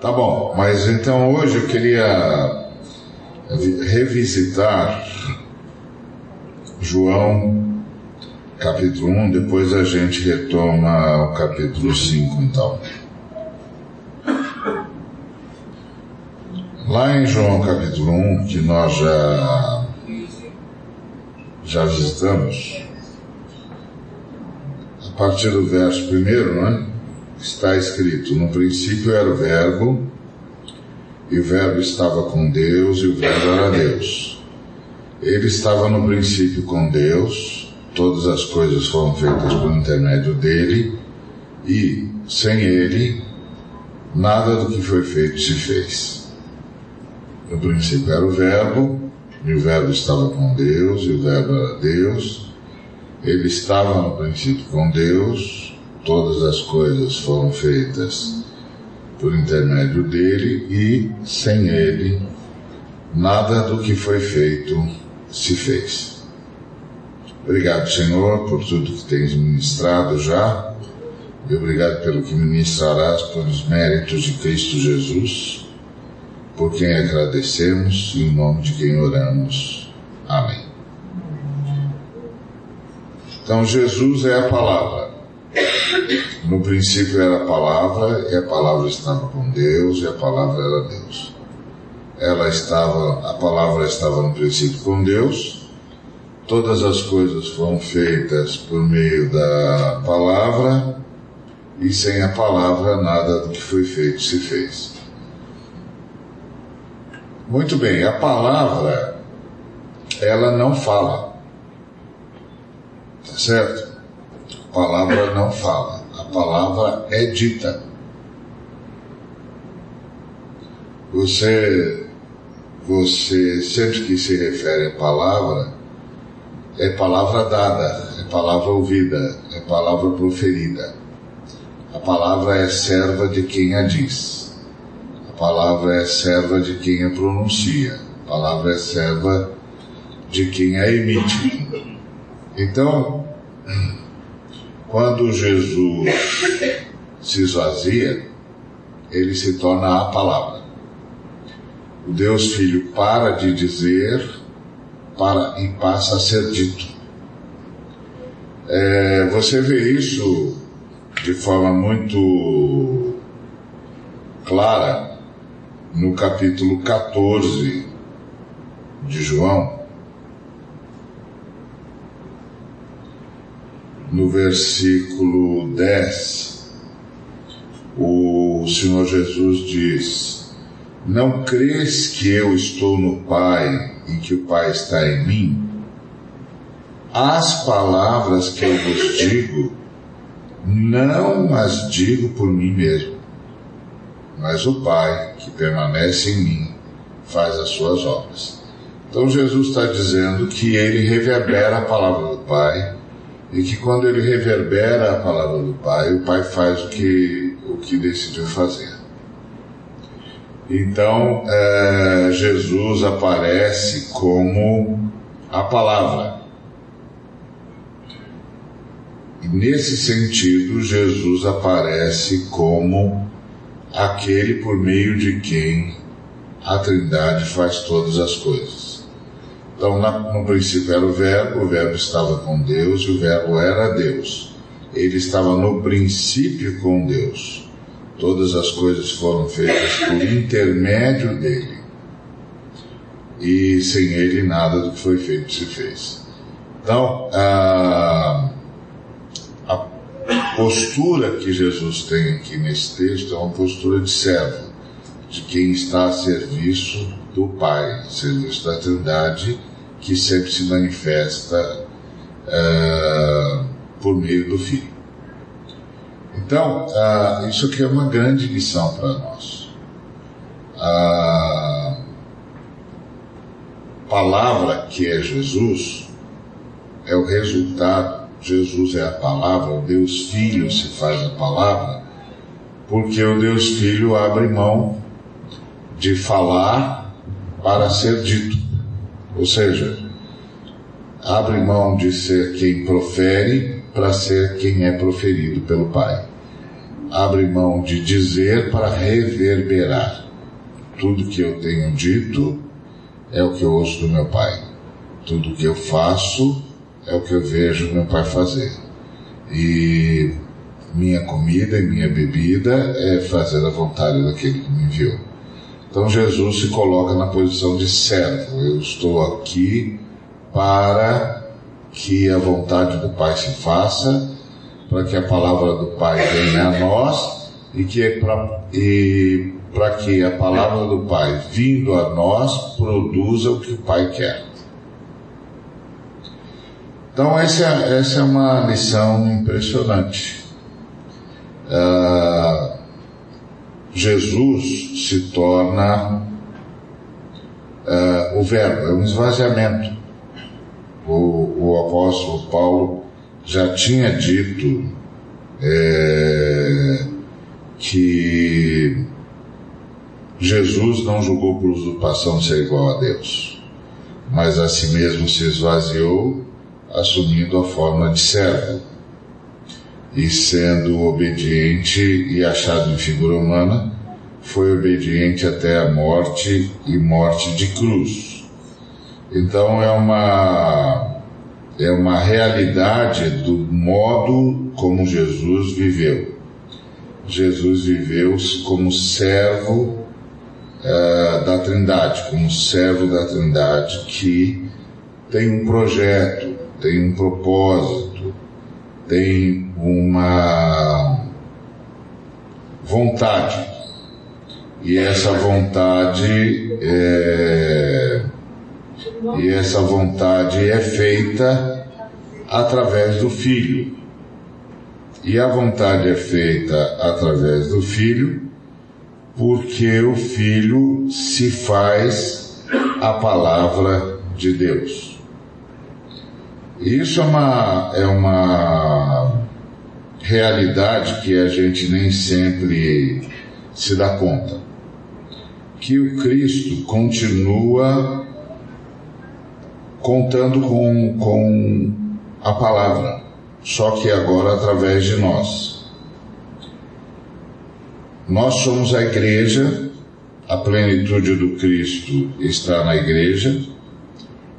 Tá bom, mas então hoje eu queria revisitar João capítulo 1, depois a gente retoma o capítulo 5 então. Lá em João capítulo 1, que nós já já visitamos, a partir do verso primeiro, né? Está escrito: No princípio era o Verbo, e o Verbo estava com Deus, e o Verbo era Deus. Ele estava no princípio com Deus, todas as coisas foram feitas por intermédio dele, e sem ele, nada do que foi feito se fez. No princípio era o Verbo, e o Verbo estava com Deus, e o Verbo era Deus. Ele estava no princípio com Deus, todas as coisas foram feitas por intermédio dele, e sem ele, nada do que foi feito se fez. Obrigado, Senhor, por tudo que tens ministrado já, e obrigado pelo que ministrarás pelos méritos de Cristo Jesus por quem agradecemos e em nome de quem oramos. Amém. Então, Jesus é a palavra. No princípio era a palavra, e a palavra estava com Deus, e a palavra era Deus. Ela estava, a palavra estava no princípio com Deus. Todas as coisas foram feitas por meio da palavra, e sem a palavra nada do que foi feito se fez. Muito bem, a palavra, ela não fala. Tá certo? Palavra não fala. A palavra é dita. Você, você sempre que se refere à palavra, é palavra dada, é palavra ouvida, é palavra proferida. A palavra é serva de quem a diz. A palavra é serva de quem a pronuncia. A palavra é serva de quem a emite. Então, quando Jesus se esvazia, ele se torna a palavra. O Deus Filho para de dizer para, e passa a ser dito. É, você vê isso de forma muito clara no capítulo 14 de João, no versículo 10, o Senhor Jesus diz: Não crês que eu estou no Pai e que o Pai está em mim? As palavras que eu vos digo, não as digo por mim mesmo mas o Pai, que permanece em mim, faz as suas obras. Então Jesus está dizendo que ele reverbera a palavra do Pai e que quando ele reverbera a palavra do Pai, o Pai faz o que, o que decidiu fazer. Então é, Jesus aparece como a palavra. E nesse sentido, Jesus aparece como aquele por meio de quem a Trindade faz todas as coisas. Então, no princípio era o Verbo, o Verbo estava com Deus e o Verbo era Deus. Ele estava no princípio com Deus. Todas as coisas foram feitas por intermédio dele. E sem ele nada do que foi feito se fez. Então, a postura que Jesus tem aqui nesse texto é uma postura de servo, de quem está a serviço do Pai, serviço da Trindade, que sempre se manifesta uh, por meio do Filho. Então, uh, isso aqui é uma grande lição para nós. A palavra que é Jesus é o resultado Jesus é a palavra, o Deus Filho se faz a palavra, porque o Deus Filho abre mão de falar para ser dito. Ou seja, abre mão de ser quem profere para ser quem é proferido pelo Pai. abre mão de dizer para reverberar. Tudo que eu tenho dito é o que eu ouço do meu pai. Tudo que eu faço é o que eu vejo meu pai fazer. E minha comida e minha bebida é fazer a vontade daquele que me enviou. Então Jesus se coloca na posição de servo. Eu estou aqui para que a vontade do Pai se faça, para que a palavra do Pai venha a nós e que é para que a palavra do Pai vindo a nós produza o que o Pai quer. Então essa, essa é uma lição impressionante. Uh, Jesus se torna uh, o verbo, é um esvaziamento. O, o apóstolo Paulo já tinha dito é, que Jesus não julgou por usurpação ser igual a Deus, mas a si mesmo se esvaziou, assumindo a forma de servo e sendo obediente e achado em figura humana, foi obediente até a morte e morte de cruz. Então é uma é uma realidade do modo como Jesus viveu. Jesus viveu como servo uh, da Trindade, como servo da Trindade que tem um projeto, tem um propósito, tem uma vontade. E essa vontade é, e essa vontade é feita através do Filho. E a vontade é feita através do Filho, porque o Filho se faz a palavra de Deus. Isso é uma, é uma realidade que a gente nem sempre se dá conta. Que o Cristo continua contando com, com a palavra, só que agora através de nós. Nós somos a igreja, a plenitude do Cristo está na igreja,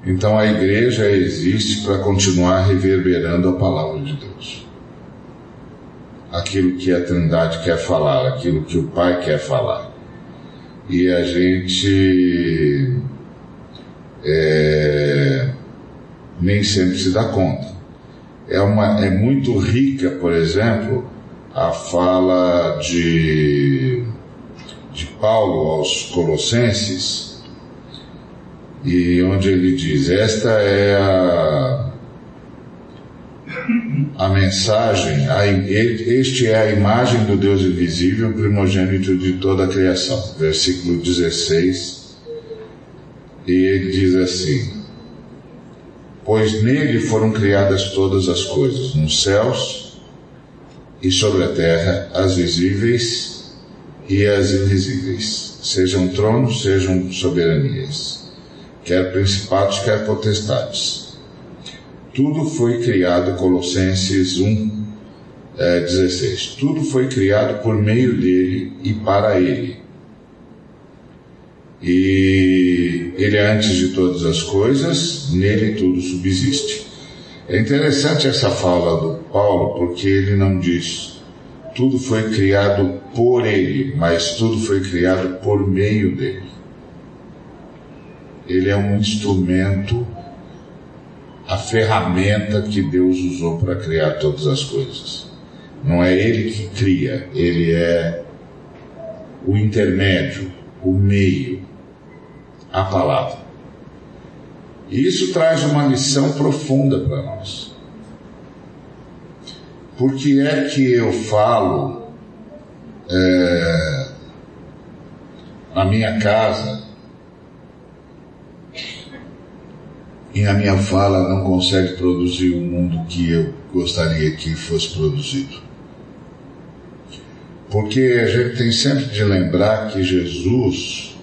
então a igreja existe para continuar reverberando a palavra de Deus. Aquilo que a Trindade quer falar, aquilo que o Pai quer falar. E a gente é, nem sempre se dá conta. É, uma, é muito rica, por exemplo, a fala de, de Paulo aos Colossenses, e onde ele diz: Esta é a, a mensagem, a, este é a imagem do Deus invisível, primogênito de toda a criação. Versículo 16. E ele diz assim: Pois nele foram criadas todas as coisas, nos céus e sobre a terra, as visíveis e as invisíveis, sejam tronos, sejam soberanias quer principados, quer potestades. Tudo foi criado, Colossenses 1, é, 16. Tudo foi criado por meio dele e para ele. E ele é antes de todas as coisas, nele tudo subsiste. É interessante essa fala do Paulo, porque ele não diz tudo foi criado por ele, mas tudo foi criado por meio dele ele é um instrumento, a ferramenta que Deus usou para criar todas as coisas. Não é ele que cria, ele é o intermédio, o meio, a palavra. E isso traz uma lição profunda para nós. Por que é que eu falo é, na minha casa e a minha fala não consegue produzir o mundo que eu gostaria que fosse produzido. Porque a gente tem sempre de lembrar que Jesus,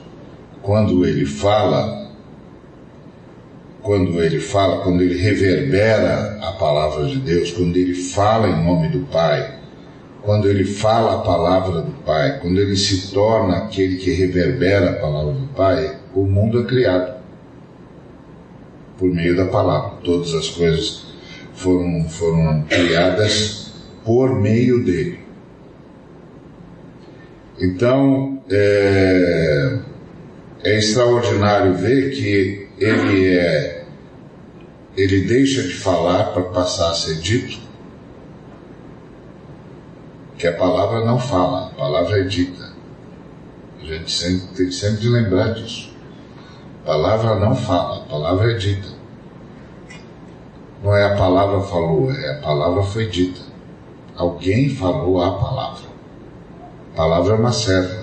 quando ele fala, quando ele fala, quando ele reverbera a palavra de Deus, quando ele fala em nome do Pai, quando ele fala a palavra do Pai, quando ele se torna aquele que reverbera a palavra do Pai, o mundo é criado por meio da palavra. Todas as coisas foram, foram criadas por meio dele. Então, é, é extraordinário ver que ele é ele deixa de falar para passar a ser dito, que a palavra não fala, a palavra é dita. A gente sempre, tem sempre de lembrar disso. Palavra não fala, a palavra é dita. Não é a palavra falou, é a palavra foi dita. Alguém falou a palavra. A palavra é uma serva.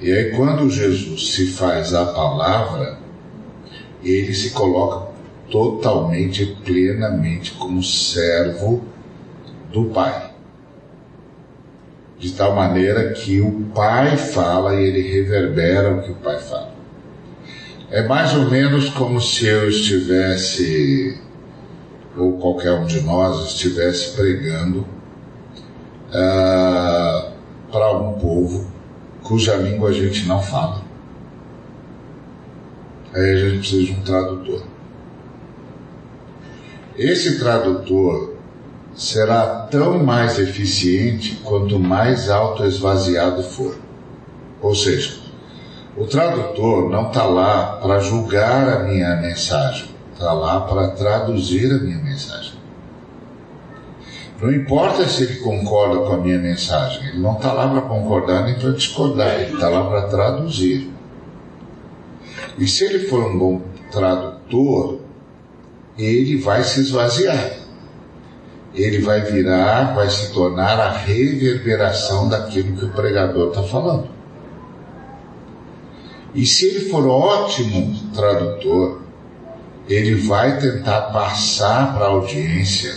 E aí, quando Jesus se faz a palavra, ele se coloca totalmente, plenamente como servo do Pai. De tal maneira que o Pai fala e ele reverbera o que o Pai fala. É mais ou menos como se eu estivesse, ou qualquer um de nós estivesse pregando uh, para um povo cuja língua a gente não fala. Aí a gente precisa de um tradutor. Esse tradutor será tão mais eficiente quanto mais auto-esvaziado for. Ou seja, o tradutor não está lá para julgar a minha mensagem, está lá para traduzir a minha mensagem. Não importa se ele concorda com a minha mensagem, ele não está lá para concordar nem para discordar, ele está lá para traduzir. E se ele for um bom tradutor, ele vai se esvaziar. Ele vai virar, vai se tornar a reverberação daquilo que o pregador está falando. E se ele for ótimo tradutor, ele vai tentar passar para a audiência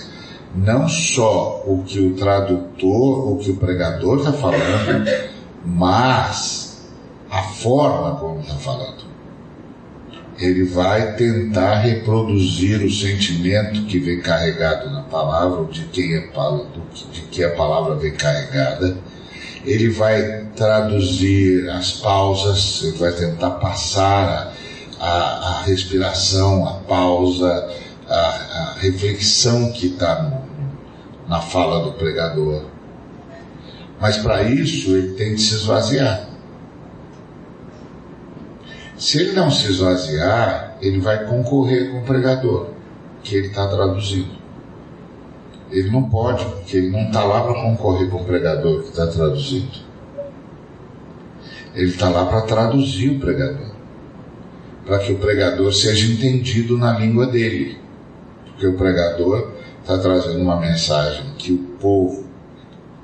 não só o que o tradutor, o que o pregador está falando, mas a forma como está falando ele vai tentar reproduzir o sentimento que vem carregado na palavra, de quem é de que a palavra vem carregada. Ele vai traduzir as pausas, ele vai tentar passar a, a, a respiração, a pausa, a, a reflexão que está na fala do pregador. Mas para isso ele tem de se esvaziar. Se ele não se esvaziar, ele vai concorrer com o pregador, que ele está traduzindo. Ele não pode, porque ele não está lá para concorrer com o pregador que está traduzindo. Ele está lá para traduzir o pregador, para que o pregador seja entendido na língua dele. Porque o pregador está trazendo uma mensagem que o povo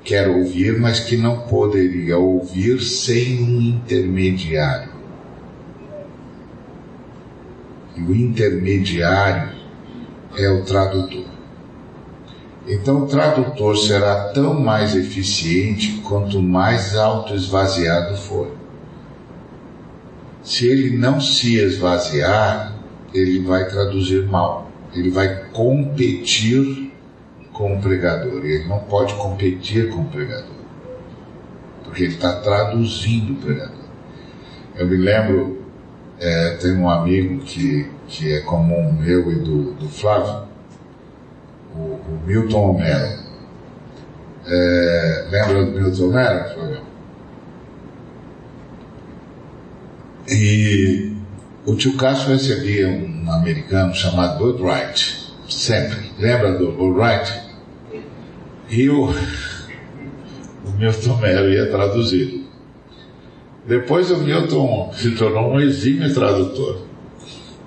quer ouvir, mas que não poderia ouvir sem um intermediário. e o intermediário é o tradutor. Então, o tradutor será tão mais eficiente quanto mais auto-esvaziado for. Se ele não se esvaziar, ele vai traduzir mal. Ele vai competir com o pregador. Ele não pode competir com o pregador. Porque ele está traduzindo o pregador. Eu me lembro é, tem um amigo que, que é comum meu e do, do Flávio, o, o Milton Homero. É, lembra do Milton Homero? E o tio Cássio recebia um americano chamado Bud Wright, sempre. Lembra do Bud Wright? E o, o Milton Homero ia traduzir. Depois o Milton se tornou um exímio tradutor.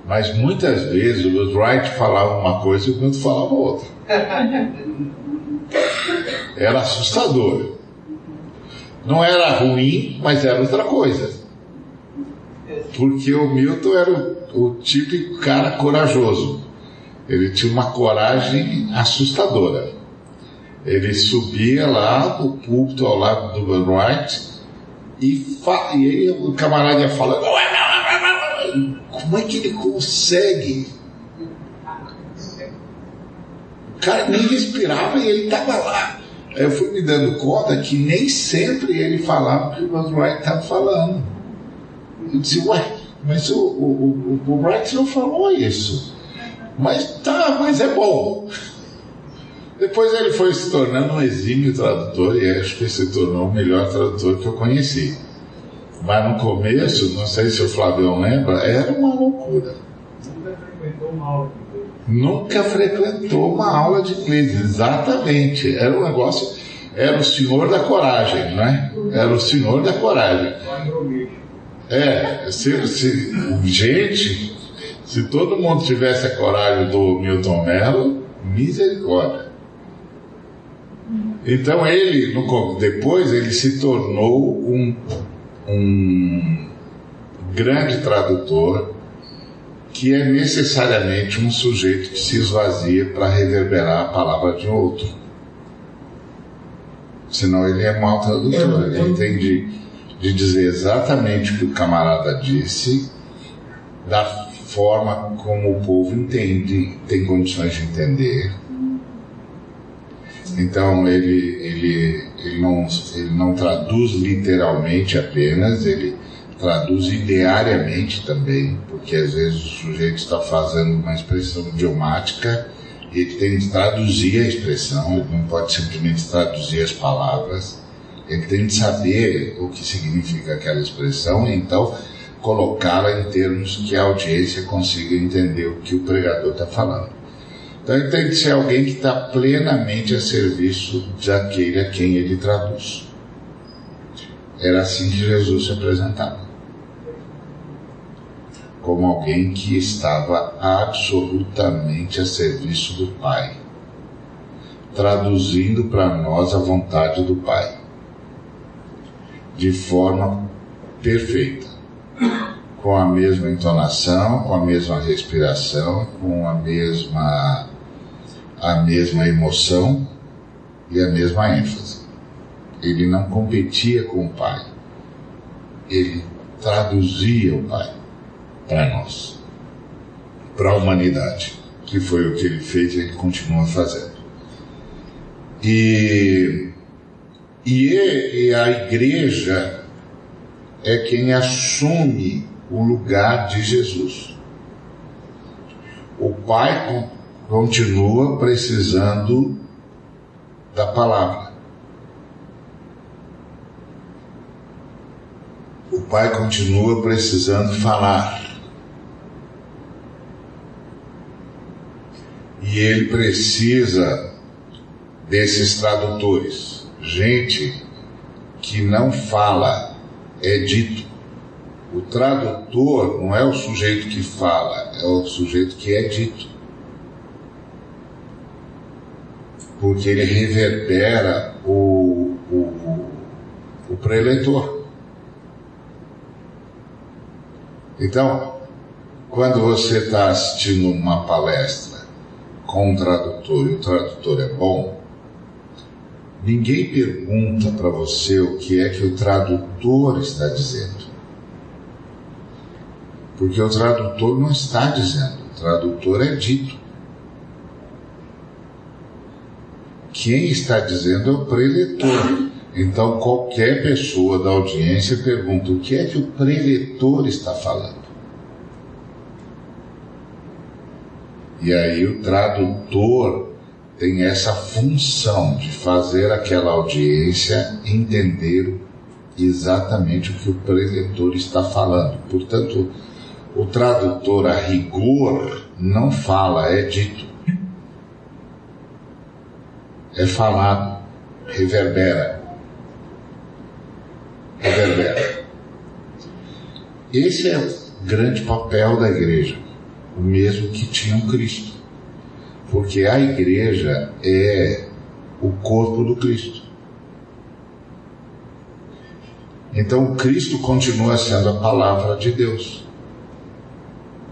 Mas muitas vezes o Wright falava uma coisa e o Milton falava outra. Era assustador. Não era ruim, mas era outra coisa. Porque o Milton era o, o típico cara corajoso. Ele tinha uma coragem assustadora. Ele subia lá do púlpito ao lado do Wright e, e aí o camarada fala: como é que ele consegue? O cara nem respirava e ele estava lá. eu fui me dando conta que nem sempre ele falava o que o Buzz estava falando. Eu disse, ué, mas o, o, o, o Wright não falou isso. Mas tá, mas é bom. Depois ele foi se tornando um exímio tradutor e acho que se tornou o melhor tradutor que eu conheci. Mas no começo, não sei se o Flavião lembra, era uma loucura. Nunca frequentou uma aula Nunca frequentou uma aula de inglês, exatamente. Era um negócio, era o senhor da coragem, né? Era o senhor da coragem. É, se, se, gente, se todo mundo tivesse a coragem do Milton Mello, misericórdia. Então ele, no, depois ele se tornou um, um grande tradutor que é necessariamente um sujeito que se esvazia para reverberar a palavra de outro. Senão ele é mau tradutor, ele entende de dizer exatamente o que o camarada disse, da forma como o povo entende, tem condições de entender. Então ele, ele, ele, não, ele não traduz literalmente apenas, ele traduz ideariamente também, porque às vezes o sujeito está fazendo uma expressão idiomática e ele tem que traduzir a expressão, ele não pode simplesmente traduzir as palavras, ele tem que saber o que significa aquela expressão e então colocá-la em termos que a audiência consiga entender o que o pregador está falando. Então ele tem que ser alguém que está plenamente a serviço daquele a quem ele traduz. Era assim que Jesus se apresentava como alguém que estava absolutamente a serviço do Pai, traduzindo para nós a vontade do Pai, de forma perfeita, com a mesma entonação, com a mesma respiração, com a mesma a mesma emoção e a mesma ênfase. Ele não competia com o Pai, ele traduzia o Pai para nós, para a humanidade, que foi o que ele fez e ele continua fazendo. E, e, e a igreja é quem assume o lugar de Jesus. O Pai continua precisando da palavra. O Pai continua precisando falar. E ele precisa desses tradutores, gente que não fala, é dito. O tradutor não é o sujeito que fala, é o sujeito que é dito. Porque ele reverbera o, o, o, preletor. Então, quando você está assistindo uma palestra com um tradutor e o tradutor é bom, ninguém pergunta para você o que é que o tradutor está dizendo. Porque o tradutor não está dizendo, o tradutor é dito. Quem está dizendo é o preletor. Então qualquer pessoa da audiência pergunta o que é que o preletor está falando. E aí o tradutor tem essa função de fazer aquela audiência entender exatamente o que o preletor está falando. Portanto, o tradutor a rigor não fala, é dito. É falado, reverbera. Reverbera. Esse é o grande papel da igreja o mesmo que tinha o Cristo. Porque a igreja é o corpo do Cristo. Então Cristo continua sendo a palavra de Deus,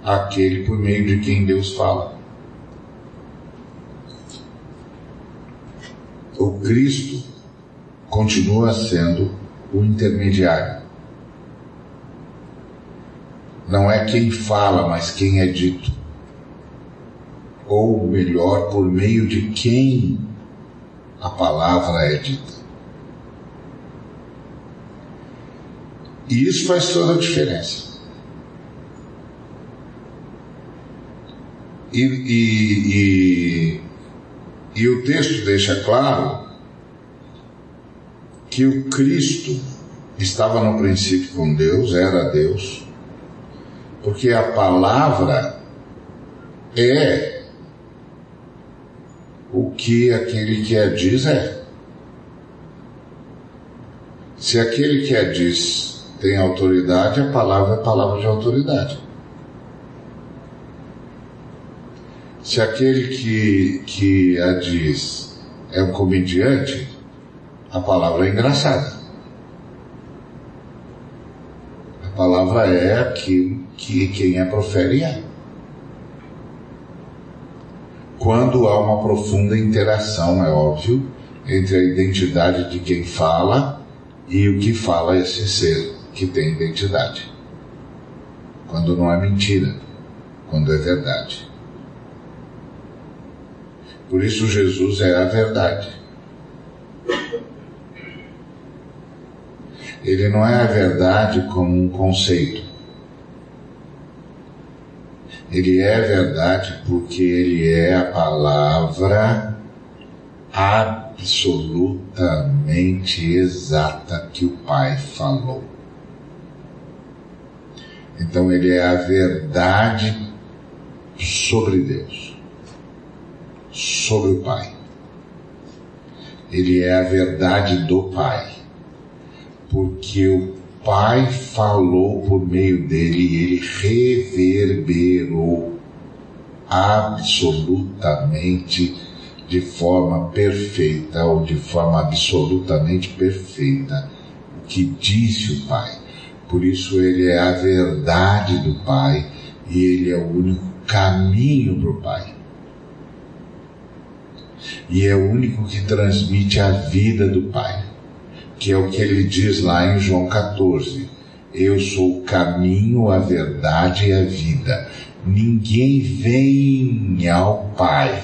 aquele por meio de quem Deus fala. O Cristo continua sendo o intermediário não é quem fala, mas quem é dito. Ou melhor, por meio de quem a palavra é dita. E isso faz toda a diferença. E, e, e, e o texto deixa claro que o Cristo estava no princípio com Deus, era Deus, porque a palavra é o que aquele que a diz é. Se aquele que a diz tem autoridade, a palavra é palavra de autoridade. Se aquele que, que a diz é um comediante, a palavra é engraçada. A palavra é aquilo que quem a profere é. Quando há uma profunda interação, é óbvio, entre a identidade de quem fala e o que fala esse ser que tem identidade. Quando não é mentira, quando é verdade. Por isso Jesus é a verdade. Ele não é a verdade como um conceito. Ele é verdade porque ele é a palavra absolutamente exata que o Pai falou. Então ele é a verdade sobre Deus, sobre o Pai. Ele é a verdade do Pai porque o Pai falou por meio dele e ele reverberou absolutamente de forma perfeita ou de forma absolutamente perfeita o que disse o Pai. Por isso ele é a verdade do Pai e ele é o único caminho para o Pai. E é o único que transmite a vida do Pai que é o que ele diz lá em João 14. Eu sou o caminho, a verdade e a vida. Ninguém vem ao Pai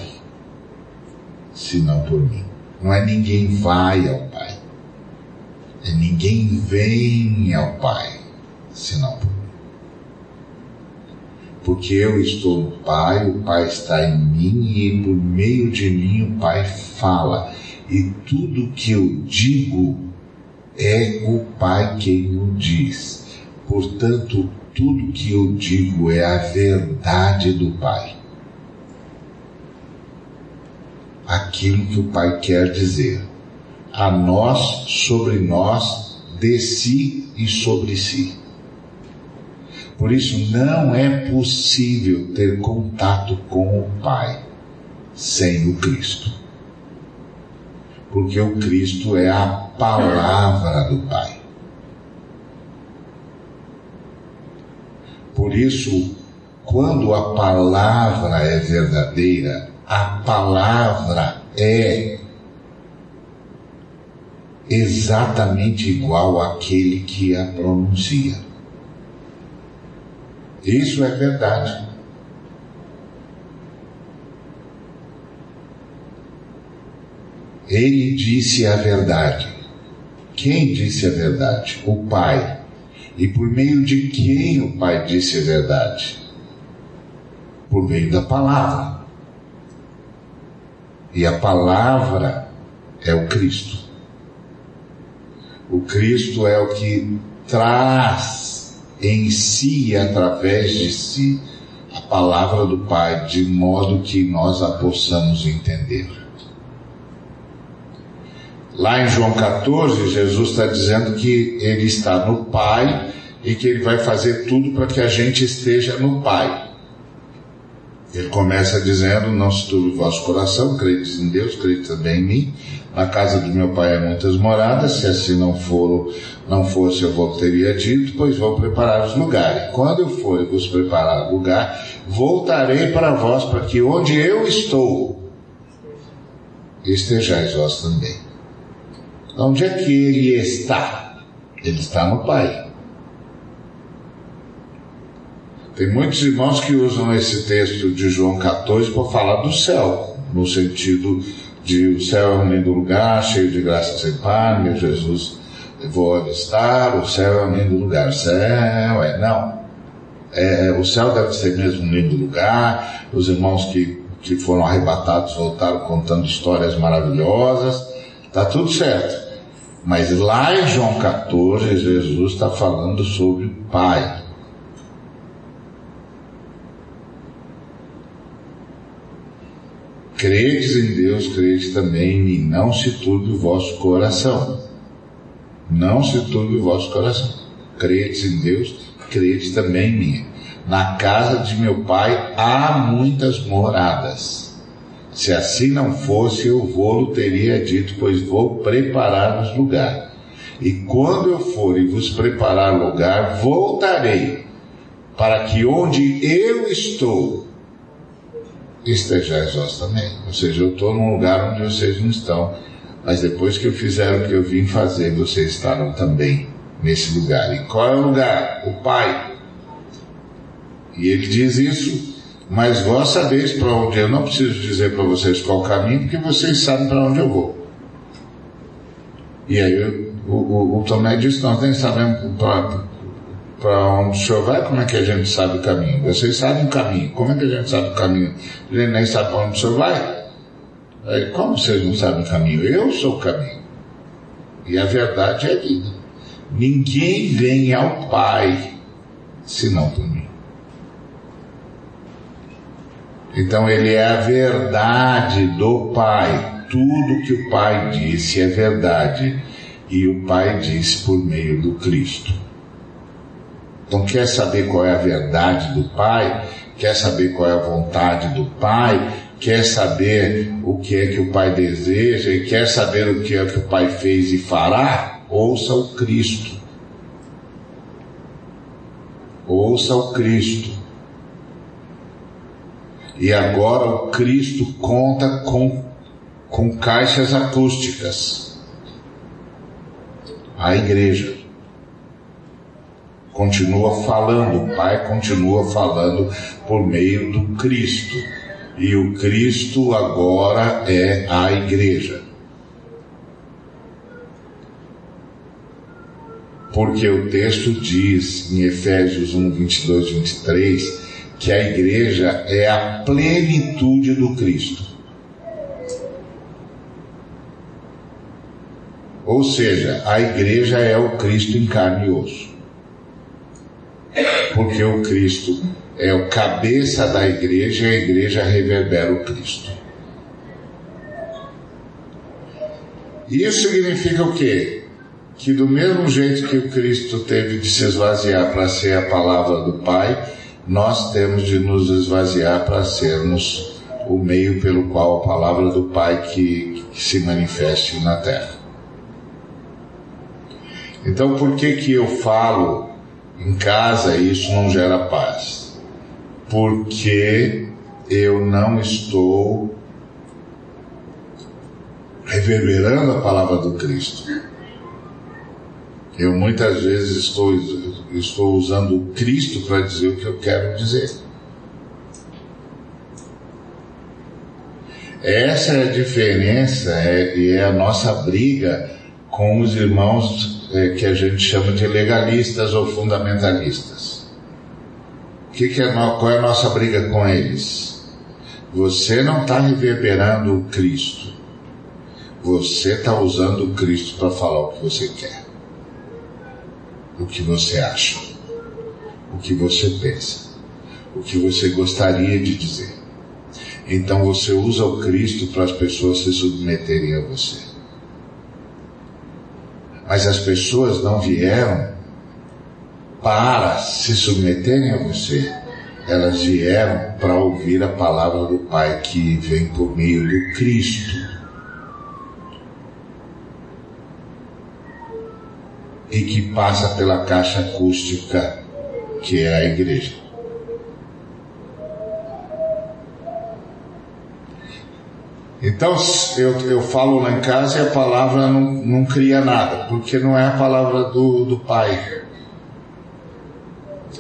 senão por mim. Não é ninguém vai ao Pai. É ninguém vem ao Pai senão por mim. Porque eu estou no Pai, o Pai está em mim e por meio de mim o Pai fala. E tudo que eu digo é o Pai quem o diz. Portanto, tudo que eu digo é a verdade do Pai. Aquilo que o Pai quer dizer. A nós, sobre nós, de si e sobre si. Por isso, não é possível ter contato com o Pai sem o Cristo porque o Cristo é a palavra do Pai. Por isso, quando a palavra é verdadeira, a palavra é exatamente igual àquele que a pronuncia. Isso é verdade. Ele disse a verdade. Quem disse a verdade? O Pai. E por meio de quem o Pai disse a verdade? Por meio da palavra. E a palavra é o Cristo. O Cristo é o que traz em si e através de si a palavra do Pai, de modo que nós a possamos entender. Lá em João 14, Jesus está dizendo que ele está no Pai e que ele vai fazer tudo para que a gente esteja no Pai. Ele começa dizendo: Não se turbe o vosso coração, credes em Deus, crede também em mim. Na casa do meu pai há muitas moradas, se assim não for, não fosse, eu vou teria dito, pois vou preparar os lugares. Quando eu for vos preparar o lugar, voltarei para vós, para que onde eu estou, estejais vós também. Onde é que ele está? Ele está no Pai. Tem muitos irmãos que usam esse texto de João 14 para falar do céu, no sentido de o céu é um lindo lugar, cheio de graça sem par, meu Jesus, vou estar, o céu é um lindo lugar. Céu é, não. É, o céu deve ser mesmo um lindo lugar, os irmãos que, que foram arrebatados voltaram contando histórias maravilhosas, tá tudo certo. Mas lá em João 14, Jesus está falando sobre o Pai. Credes em Deus, credes também em mim. Não se turbe o vosso coração. Não se turbe o vosso coração. Credes em Deus, credes também em mim. Na casa de meu pai há muitas moradas. Se assim não fosse, eu vou-lo teria dito, pois vou preparar-vos lugar. E quando eu for e vos preparar lugar, voltarei, para que onde eu estou, estejais vós também. Ou seja, eu estou num lugar onde vocês não estão, mas depois que eu fizer o que eu vim fazer, vocês estarão também nesse lugar. E qual é o lugar? O Pai. E ele diz isso, mas vós sabeis para onde eu não preciso dizer para vocês qual caminho, porque vocês sabem para onde eu vou. E aí o, o, o Tomé disse, nós nem sabemos para para onde o senhor vai, como é que a gente sabe o caminho? Vocês sabem o caminho, como é que a gente sabe o caminho? A gente nem sabe para onde o senhor vai. Aí, como vocês não sabem o caminho? Eu sou o caminho. E a verdade é a vida. Ninguém vem ao Pai senão por mim. Então ele é a verdade do Pai. Tudo que o Pai disse é verdade. E o Pai diz por meio do Cristo. Então, quer saber qual é a verdade do Pai? Quer saber qual é a vontade do Pai? Quer saber o que é que o Pai deseja? E quer saber o que é que o Pai fez e fará? Ouça o Cristo. Ouça o Cristo. E agora o Cristo conta com, com caixas acústicas. A igreja continua falando, o Pai continua falando por meio do Cristo. E o Cristo agora é a igreja. Porque o texto diz em Efésios 1, 22, 23, que a igreja é a plenitude do Cristo. Ou seja, a igreja é o Cristo em carne e osso porque o Cristo é o cabeça da igreja e a igreja reverbera o Cristo. Isso significa o quê? Que do mesmo jeito que o Cristo teve de se esvaziar para ser a palavra do Pai, nós temos de nos esvaziar para sermos o meio pelo qual a palavra do Pai que, que se manifeste na terra. Então, por que que eu falo em casa isso não gera paz, porque eu não estou reverberando a palavra do Cristo. Eu muitas vezes estou, estou usando o Cristo para dizer o que eu quero dizer. Essa é a diferença é, e é a nossa briga com os irmãos é, que a gente chama de legalistas ou fundamentalistas. Que que é, qual é a nossa briga com eles? Você não está reverberando o Cristo. Você está usando o Cristo para falar o que você quer, o que você acha, o que você pensa, o que você gostaria de dizer. Então você usa o Cristo para as pessoas se submeterem a você. Mas as pessoas não vieram para se submeterem a você. Elas vieram para ouvir a palavra do Pai que vem por meio do Cristo. E que passa pela caixa acústica que é a igreja. Então eu, eu falo lá em casa e a palavra não, não cria nada, porque não é a palavra do, do Pai.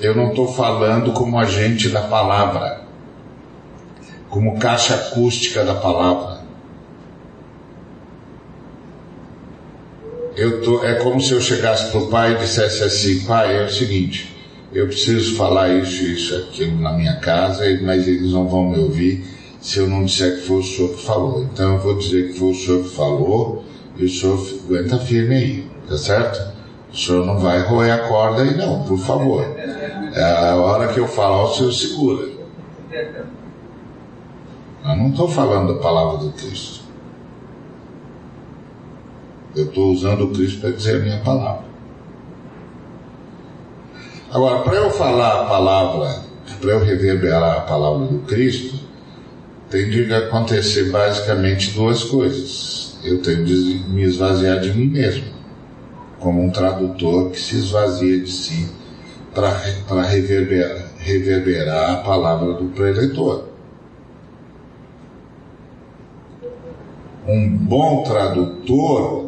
Eu não estou falando como agente da palavra, como caixa acústica da palavra. Eu tô, é como se eu chegasse para o pai e dissesse assim, pai, é o seguinte, eu preciso falar isso isso aqui na minha casa, mas eles não vão me ouvir se eu não disser que foi o senhor que falou. Então eu vou dizer que foi o senhor que falou e o senhor aguenta firme aí, tá certo? O senhor não vai roer a corda aí não, por favor. É a hora que eu falar, o senhor segura. Eu não estou falando da palavra do Cristo. Eu estou usando o Cristo para dizer a minha palavra. Agora, para eu falar a palavra, para eu reverberar a palavra do Cristo, tem de acontecer basicamente duas coisas. Eu tenho de me esvaziar de mim mesmo, como um tradutor que se esvazia de si para reverberar, reverberar a palavra do preletor. Um bom tradutor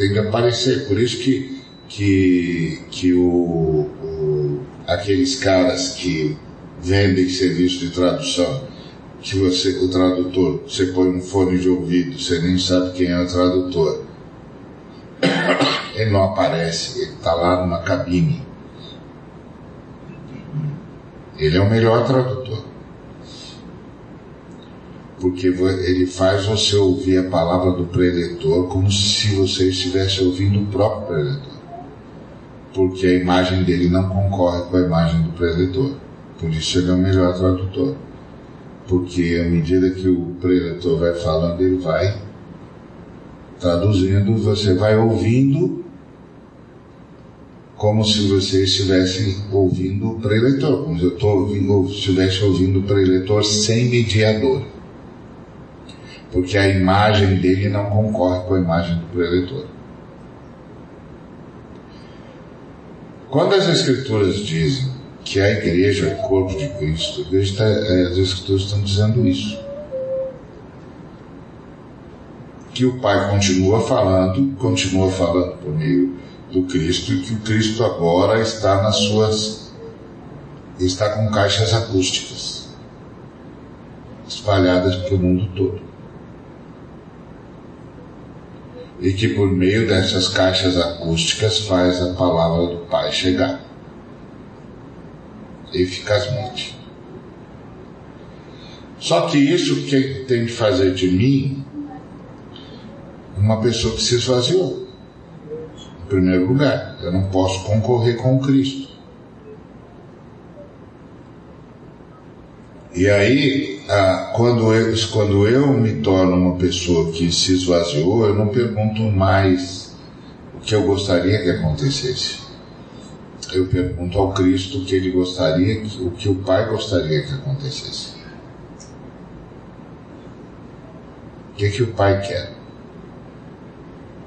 tem que aparecer, por isso que, que, que o, o aqueles caras que vendem serviço de tradução, que você, o tradutor, você põe um fone de ouvido, você nem sabe quem é o tradutor. Ele não aparece, ele está lá numa cabine. Ele é o melhor tradutor. Porque ele faz você ouvir a palavra do preletor como se você estivesse ouvindo o próprio preletor. Porque a imagem dele não concorre com a imagem do preletor. Por isso ele é o melhor tradutor. Porque à medida que o preletor vai falando, ele vai traduzindo, você vai ouvindo como se você estivesse ouvindo o preletor, como se eu estivesse ouvindo o preletor sem mediador. Porque a imagem dele não concorre com a imagem do preletor. Quando as escrituras dizem que a igreja é o corpo de Cristo. Tá, é, as escrituras estão dizendo isso. Que o Pai continua falando, continua falando por meio do Cristo, e que o Cristo agora está nas suas. está com caixas acústicas espalhadas pelo mundo todo. E que por meio dessas caixas acústicas faz a palavra do Pai chegar eficazmente. Só que isso que tem de fazer de mim uma pessoa que se esvaziou. Em primeiro lugar, eu não posso concorrer com Cristo. E aí, quando eu, quando eu me torno uma pessoa que se esvaziou, eu não pergunto mais o que eu gostaria que acontecesse eu pergunto ao Cristo o que ele gostaria, o que o Pai gostaria que acontecesse. O que, que o Pai quer?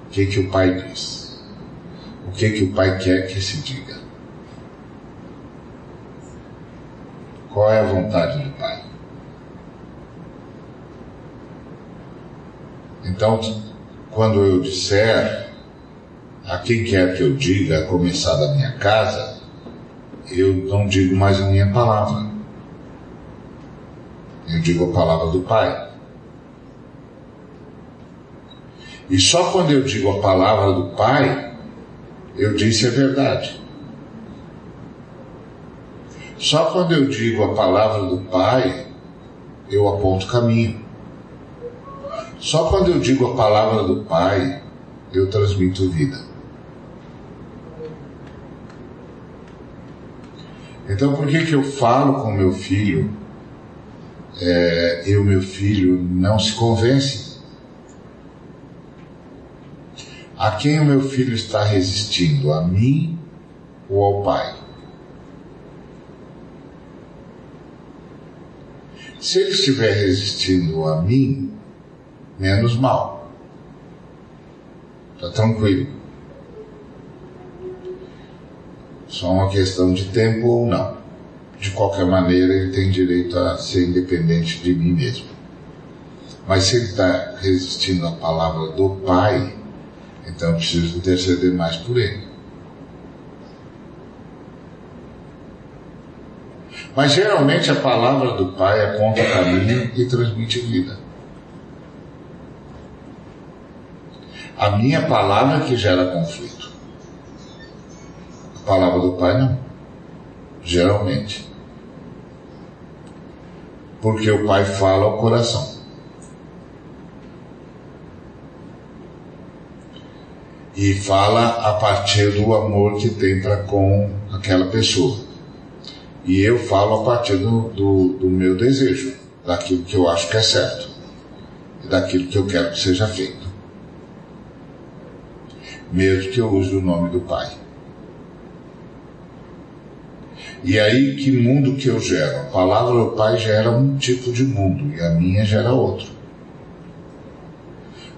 O que, que o Pai diz? O que, que o Pai quer que se diga? Qual é a vontade do Pai? Então, quando eu disser a quem quer que eu diga, a começar da minha casa, eu não digo mais a minha palavra. Eu digo a palavra do Pai. E só quando eu digo a palavra do Pai, eu disse a verdade. Só quando eu digo a palavra do Pai, eu aponto caminho. Só quando eu digo a palavra do Pai, eu transmito vida. Então, por que, que eu falo com meu filho é, e o meu filho não se convence? A quem o meu filho está resistindo? A mim ou ao pai? Se ele estiver resistindo a mim, menos mal. Está tranquilo. Só uma questão de tempo ou não. De qualquer maneira, ele tem direito a ser independente de mim mesmo. Mas se ele está resistindo à palavra do Pai, então eu preciso interceder mais por ele. Mas geralmente a palavra do Pai aponta o caminho e transmite vida. A minha palavra que gera conflito. A palavra do pai não. Geralmente. Porque o pai fala ao coração. E fala a partir do amor que tem para com aquela pessoa. E eu falo a partir do, do, do meu desejo, daquilo que eu acho que é certo, e daquilo que eu quero que seja feito. Mesmo que eu use o nome do Pai. E aí, que mundo que eu gero? A palavra do Pai gera um tipo de mundo e a minha gera outro.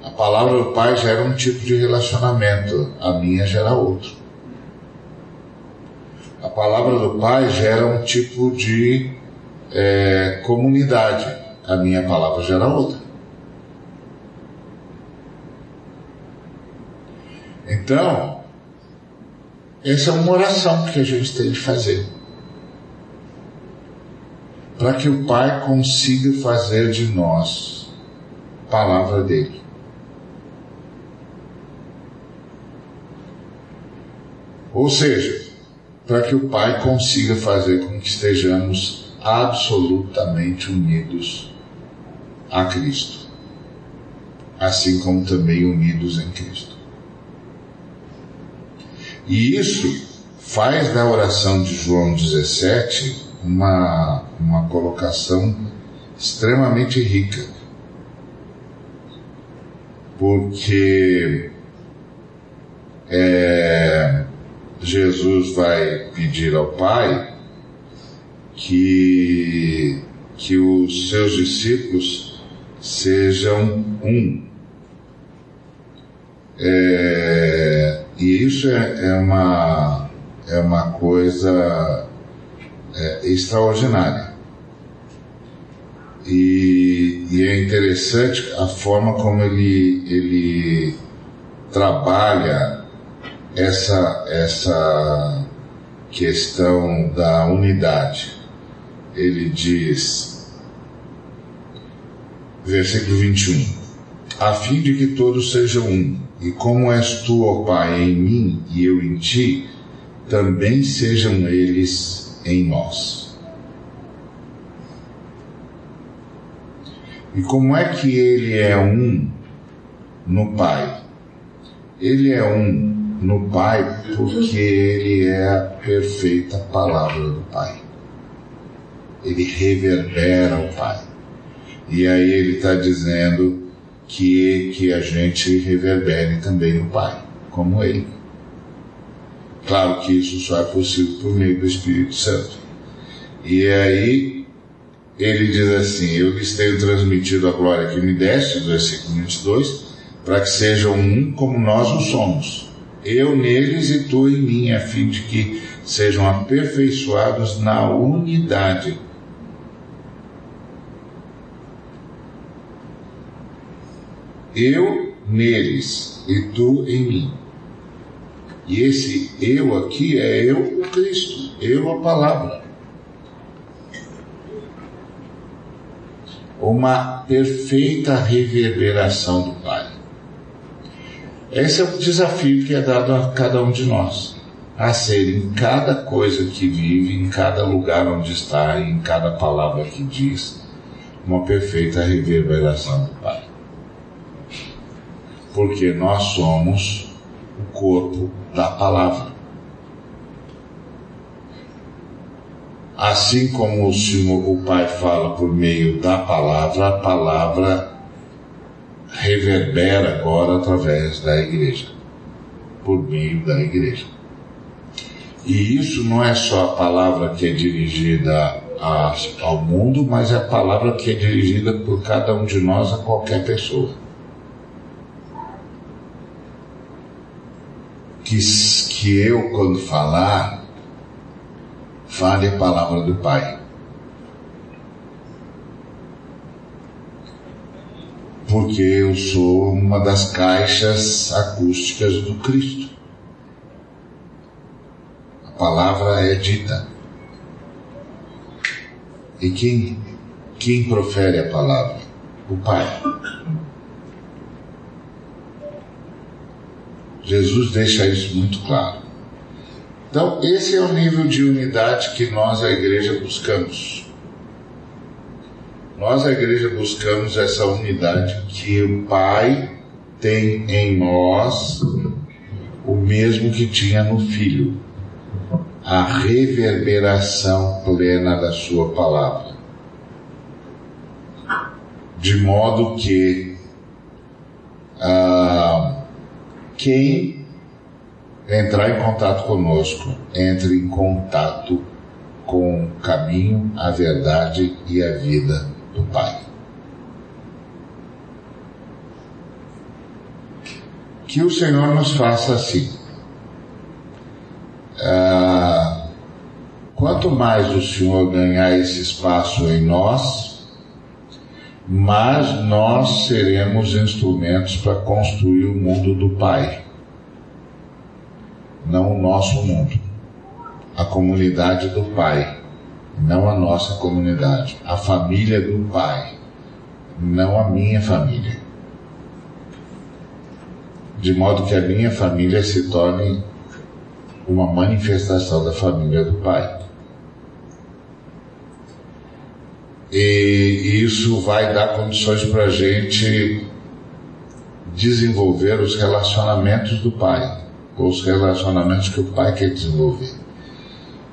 A palavra do Pai gera um tipo de relacionamento, a minha gera outro. A palavra do Pai gera um tipo de é, comunidade, a minha palavra gera outra. Então, essa é uma oração que a gente tem de fazer. Para que o Pai consiga fazer de nós palavra dele. Ou seja, para que o Pai consiga fazer com que estejamos absolutamente unidos a Cristo, assim como também unidos em Cristo. E isso faz da oração de João 17 uma, uma colocação extremamente rica, porque é, Jesus vai pedir ao Pai que, que os seus discípulos sejam um. É, e isso é, é, uma, é uma coisa é, extraordinária. E, e, é interessante a forma como ele, ele trabalha essa, essa questão da unidade. Ele diz, versículo 21, a fim de que todos sejam um, e como és tu, ó Pai, em mim e eu em ti, também sejam eles em nós. E como é que ele é um no Pai? Ele é um no Pai porque Ele é a perfeita palavra do Pai. Ele reverbera o Pai. E aí ele está dizendo que, que a gente reverbere também o Pai, como Ele. Claro que isso só é possível por meio do Espírito Santo. E aí ele diz assim: Eu lhes tenho transmitido a glória que me deste, versículo 22, para que sejam um como nós o somos eu neles e tu em mim, a fim de que sejam aperfeiçoados na unidade. Eu neles e tu em mim. E esse eu aqui é eu, o Cristo, eu, a palavra. Uma perfeita reverberação do Pai. Esse é o desafio que é dado a cada um de nós, a ser em cada coisa que vive, em cada lugar onde está, em cada palavra que diz, uma perfeita reverberação do Pai. Porque nós somos o corpo da palavra. Assim como o Pai fala por meio da palavra, a palavra reverbera agora através da igreja, por meio da igreja. E isso não é só a palavra que é dirigida a, ao mundo, mas é a palavra que é dirigida por cada um de nós a qualquer pessoa. Que, que eu, quando falar, fale a palavra do Pai. Porque eu sou uma das caixas acústicas do Cristo. A palavra é dita. E quem, quem profere a palavra? O Pai. Jesus deixa isso muito claro. Então, esse é o nível de unidade que nós, a igreja, buscamos. Nós, a igreja, buscamos essa unidade que o Pai tem em nós, o mesmo que tinha no Filho, a reverberação plena da Sua palavra. De modo que ah, quem entrar em contato conosco, entre em contato com o caminho, a verdade e a vida do Pai. Que o Senhor nos faça assim. Ah, quanto mais o Senhor ganhar esse espaço em nós, mais nós seremos instrumentos para construir o mundo do Pai, não o nosso mundo, a comunidade do Pai não a nossa comunidade, a família do Pai, não a minha família. De modo que a minha família se torne uma manifestação da família do Pai. E isso vai dar condições para a gente desenvolver os relacionamentos do Pai, os relacionamentos que o Pai quer desenvolver.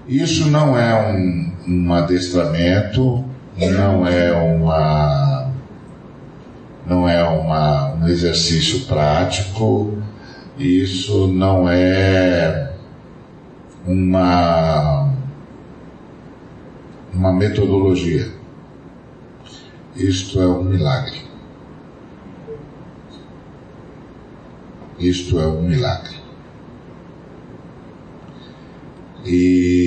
Isso não é um, um adestramento, não é uma não é uma, um exercício prático, isso não é uma, uma metodologia. Isto é um milagre. Isto é um milagre. E,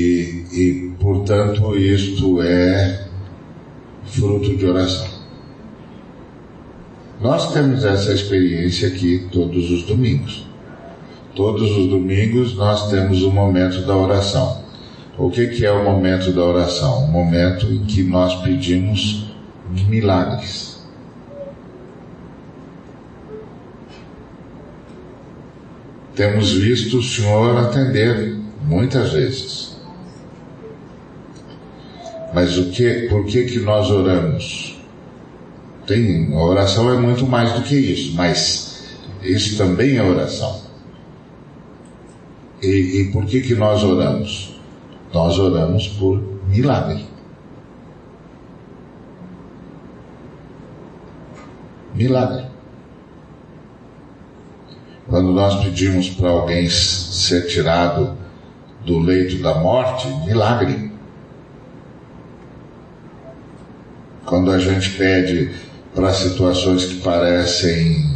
e, portanto, isto é fruto de oração. Nós temos essa experiência aqui todos os domingos. Todos os domingos nós temos o momento da oração. O que, que é o momento da oração? O momento em que nós pedimos milagres. Temos visto o Senhor atender muitas vezes. Mas o que, por que que nós oramos? Tem, a oração é muito mais do que isso, mas isso também é oração. E, e por que que nós oramos? Nós oramos por milagre. Milagre. Quando nós pedimos para alguém ser tirado do leito da morte, milagre. Quando a gente pede para situações que parecem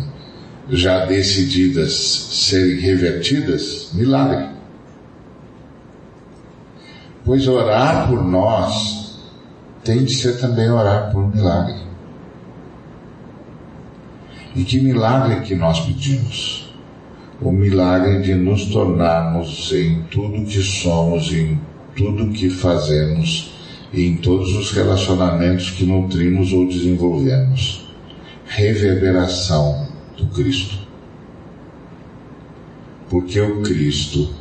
já decididas serem revertidas, milagre. Pois orar por nós tem de ser também orar por milagre. E que milagre que nós pedimos? o milagre de nos tornarmos em tudo que somos, em tudo que fazemos e em todos os relacionamentos que nutrimos ou desenvolvemos. Reverberação do Cristo. Porque o Cristo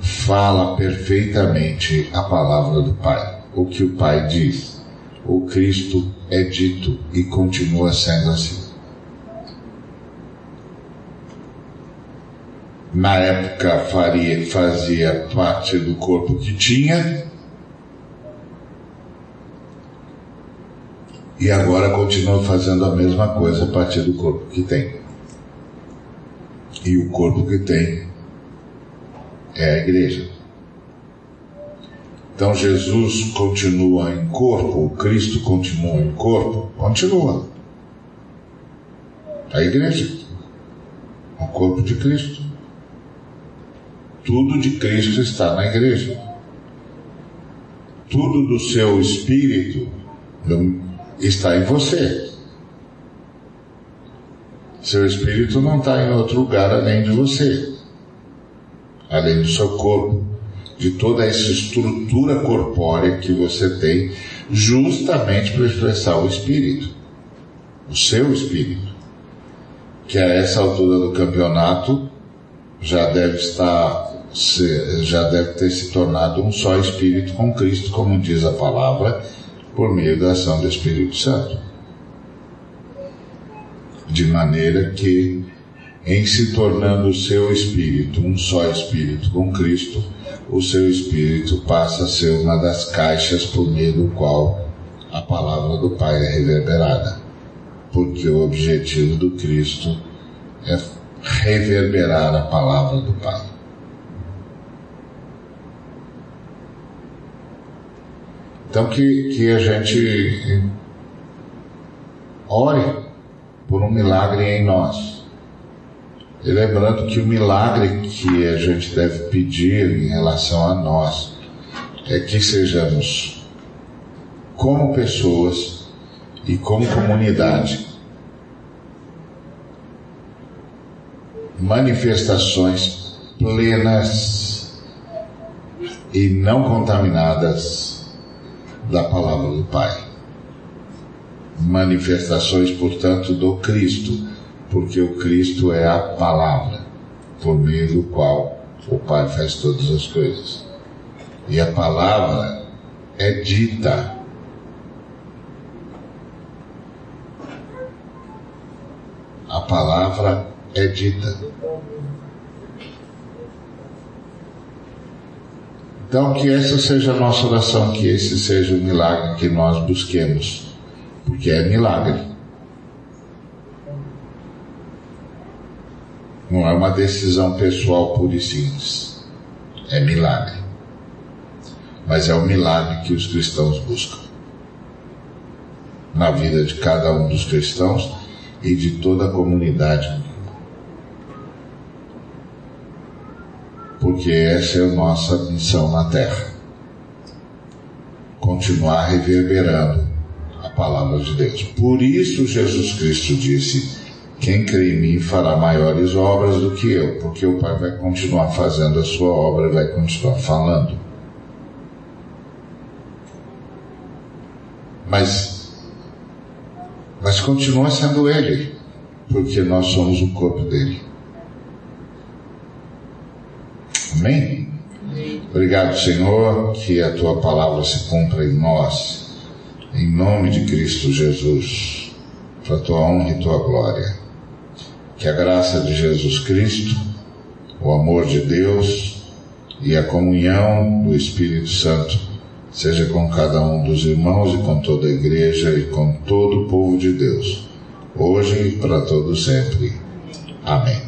fala perfeitamente a palavra do Pai, o que o Pai diz. O Cristo é dito e continua sendo assim. na época faria, fazia parte do corpo que tinha, e agora continua fazendo a mesma coisa a partir do corpo que tem. E o corpo que tem é a igreja. Então Jesus continua em corpo, Cristo continua em corpo, continua. A igreja, o corpo de Cristo. Tudo de Cristo está na igreja. Tudo do seu espírito está em você. Seu espírito não está em outro lugar além de você, além do seu corpo, de toda essa estrutura corpórea que você tem, justamente para expressar o espírito, o seu espírito. que a essa altura do campeonato já deve estar já deve ter se tornado um só espírito com Cristo, como diz a palavra, por meio da ação do Espírito Santo. De maneira que, em se tornando o seu espírito um só espírito com Cristo, o seu espírito passa a ser uma das caixas por meio do qual a palavra do Pai é reverberada. Porque o objetivo do Cristo é reverberar a palavra do Pai. Então que, que a gente ore por um milagre em nós. E lembrando que o milagre que a gente deve pedir em relação a nós é que sejamos como pessoas e como comunidade manifestações plenas e não contaminadas da palavra do Pai. Manifestações, portanto, do Cristo, porque o Cristo é a palavra, por meio do qual o Pai faz todas as coisas. E a palavra é dita. A palavra é dita. Então, que essa seja a nossa oração, que esse seja o milagre que nós busquemos, porque é milagre. Não é uma decisão pessoal pura e simples. É milagre. Mas é o milagre que os cristãos buscam. Na vida de cada um dos cristãos e de toda a comunidade porque essa é a nossa missão na Terra. Continuar reverberando a palavra de Deus. Por isso Jesus Cristo disse: Quem crê em mim fará maiores obras do que eu, porque o Pai vai continuar fazendo a sua obra e vai continuar falando. Mas, mas continua sendo Ele, porque nós somos o corpo dele. Amém? Obrigado, Senhor, que a tua palavra se cumpra em nós, em nome de Cristo Jesus, para a tua honra e tua glória. Que a graça de Jesus Cristo, o amor de Deus e a comunhão do Espírito Santo seja com cada um dos irmãos e com toda a igreja e com todo o povo de Deus, hoje e para todo sempre. Amém.